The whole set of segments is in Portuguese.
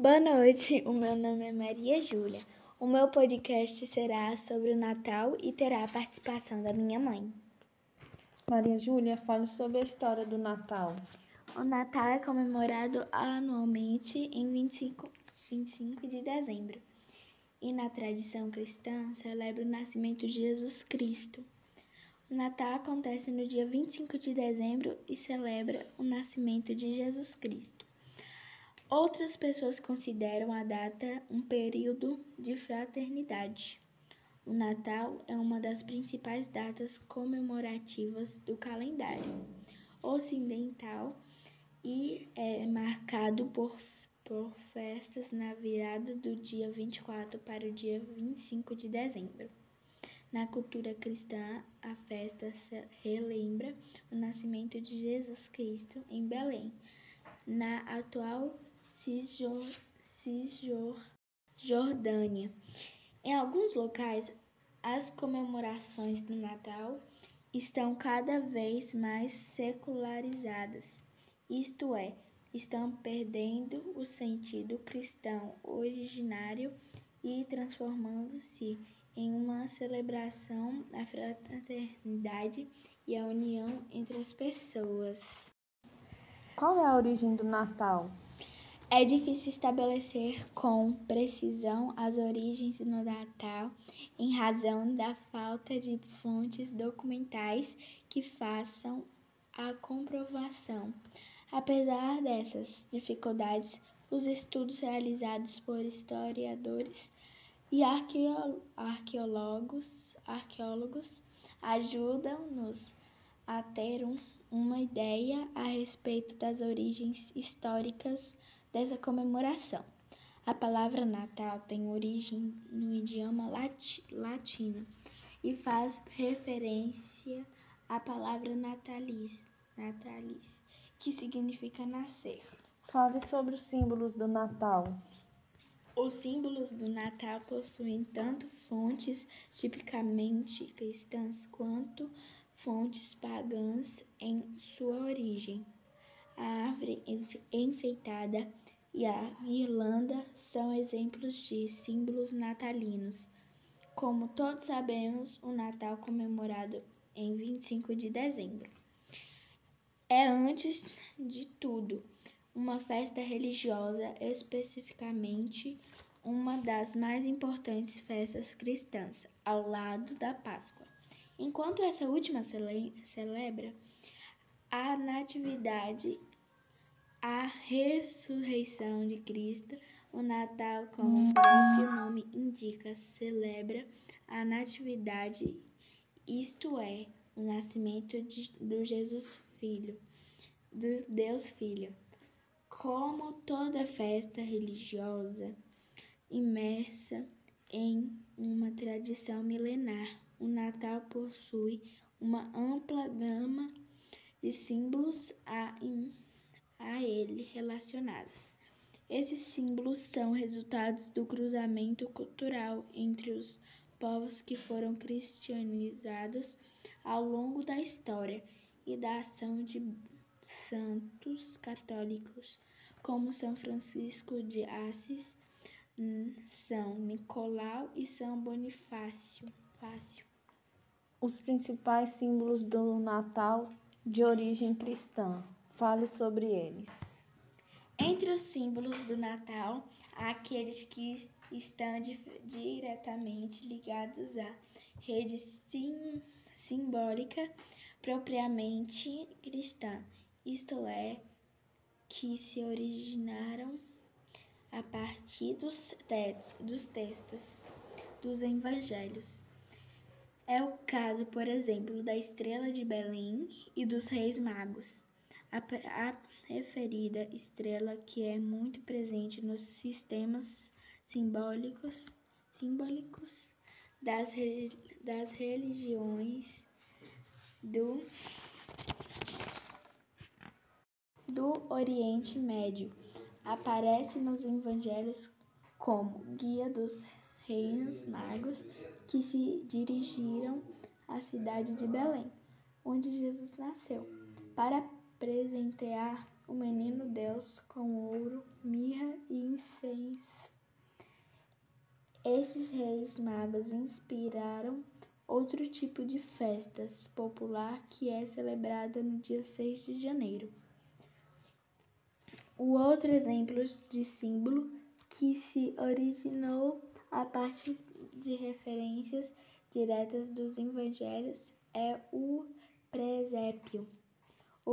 Boa noite, o meu nome é Maria Júlia. O meu podcast será sobre o Natal e terá a participação da minha mãe. Maria Júlia, fale sobre a história do Natal. O Natal é comemorado anualmente em 25, 25 de dezembro e, na tradição cristã, celebra o nascimento de Jesus Cristo. O Natal acontece no dia 25 de dezembro e celebra o nascimento de Jesus Cristo. Outras pessoas consideram a data um período de fraternidade. O Natal é uma das principais datas comemorativas do calendário ocidental e é marcado por, por festas na virada do dia 24 para o dia 25 de dezembro. Na cultura cristã, a festa relembra o nascimento de Jesus Cristo em Belém, na atual Cisjordânia. Em alguns locais, as comemorações do Natal estão cada vez mais secularizadas, isto é, estão perdendo o sentido cristão originário e transformando-se em uma celebração da fraternidade e a união entre as pessoas. Qual é a origem do Natal? É difícil estabelecer com precisão as origens do Natal em razão da falta de fontes documentais que façam a comprovação. Apesar dessas dificuldades, os estudos realizados por historiadores e arqueólogos, arqueólogos ajudam-nos a ter um, uma ideia a respeito das origens históricas dessa comemoração. A palavra Natal tem origem no idioma latino e faz referência à palavra natalis, natalis, que significa nascer. Fale sobre os símbolos do Natal. Os símbolos do Natal possuem tanto fontes tipicamente cristãs quanto fontes pagãs em sua origem. A árvore enfeitada e a guirlanda são exemplos de símbolos natalinos. Como todos sabemos, o Natal comemorado em 25 de dezembro é, antes de tudo, uma festa religiosa, especificamente uma das mais importantes festas cristãs, ao lado da Páscoa. Enquanto essa última cele celebra a Natividade a ressurreição de Cristo, o Natal, como o próprio nome indica, celebra a natividade, isto é, o nascimento de, do Jesus Filho, do Deus Filho. Como toda festa religiosa imersa em uma tradição milenar, o Natal possui uma ampla gama de símbolos a a ele relacionadas. Esses símbolos são resultados do cruzamento cultural entre os povos que foram cristianizados ao longo da história e da ação de santos católicos como São Francisco de Assis, São Nicolau e São Bonifácio. Os principais símbolos do Natal de origem cristã. Fale sobre eles. Entre os símbolos do Natal, há aqueles que estão diretamente ligados à rede sim, simbólica propriamente cristã, isto é, que se originaram a partir dos, dos textos dos evangelhos. É o caso, por exemplo, da estrela de Belém e dos reis magos. A, referida estrela, que é muito presente nos sistemas simbólicos, simbólicos das, das religiões do, do Oriente Médio, aparece nos evangelhos como guia dos reis magos que se dirigiram à cidade de Belém, onde Jesus nasceu, para presentear o menino Deus com ouro, mirra e incenso. Esses reis magos inspiraram outro tipo de festas popular que é celebrada no dia 6 de janeiro. O outro exemplo de símbolo que se originou a partir de referências diretas dos evangelhos é o presépio.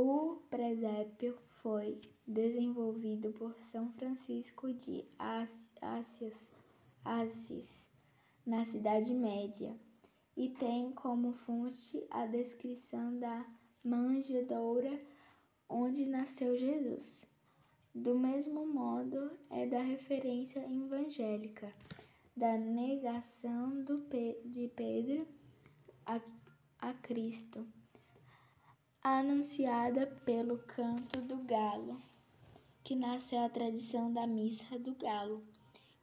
O presépio foi desenvolvido por São Francisco de Assis, na Cidade Média, e tem como fonte a descrição da manjedoura onde nasceu Jesus. Do mesmo modo, é da referência evangélica da negação de Pedro a, a Cristo, anunciada pelo canto do galo, que nasceu a tradição da missa do galo,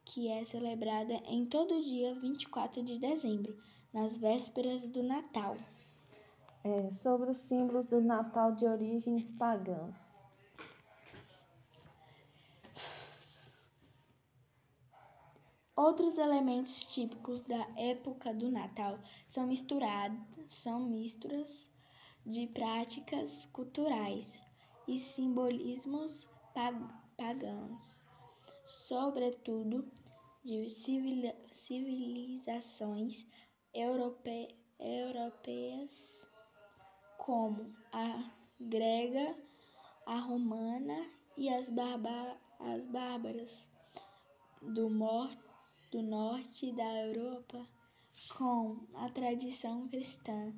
que é celebrada em todo dia 24 de dezembro, nas vésperas do Natal. É, sobre os símbolos do Natal de origens pagãs. Outros elementos típicos da época do Natal são misturados, são misturas de práticas culturais e simbolismos pagãos, sobretudo de civilizações europe, europeias como a grega, a romana e as, as bárbaras do do norte da Europa com a tradição cristã.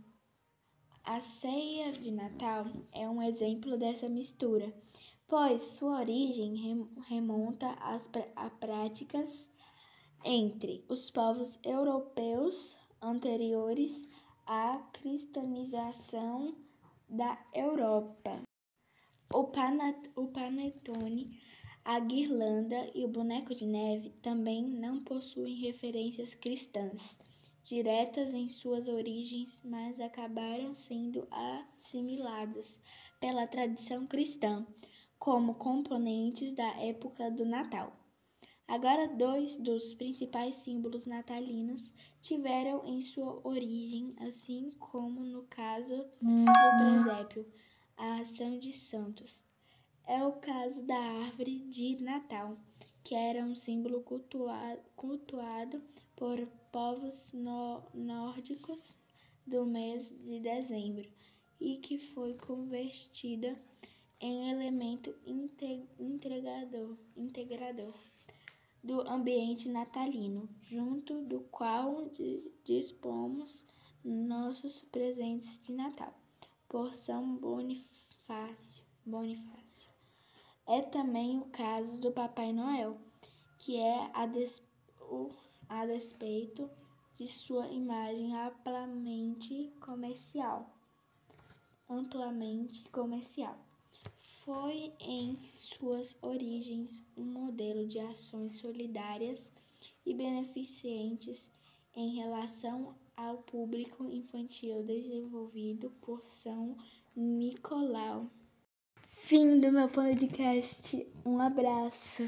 A ceia de Natal é um exemplo dessa mistura, pois sua origem remonta às a práticas entre os povos europeus anteriores à cristanização da Europa. O, panetone a guirlanda e o boneco de neve também não possuem referências cristãs diretas em suas origens, mas acabaram sendo assimiladas pela tradição cristã como componentes da época do Natal. Agora, dois dos principais símbolos natalinos tiveram em sua origem, assim como no caso do presépio, a ação de santos é o caso da árvore de Natal, que era um símbolo cultuado, cultuado por povos no, nórdicos do mês de dezembro e que foi convertida em elemento integrador, integrador do ambiente natalino, junto do qual dispomos nossos presentes de Natal, por São Bonifácio. Bonifácio. É também o caso do Papai Noel, que é a, a despeito de sua imagem amplamente comercial. Amplamente comercial. Foi em suas origens um modelo de ações solidárias e beneficentes em relação ao público infantil desenvolvido por São Nicolau. Fim do meu podcast. Um abraço.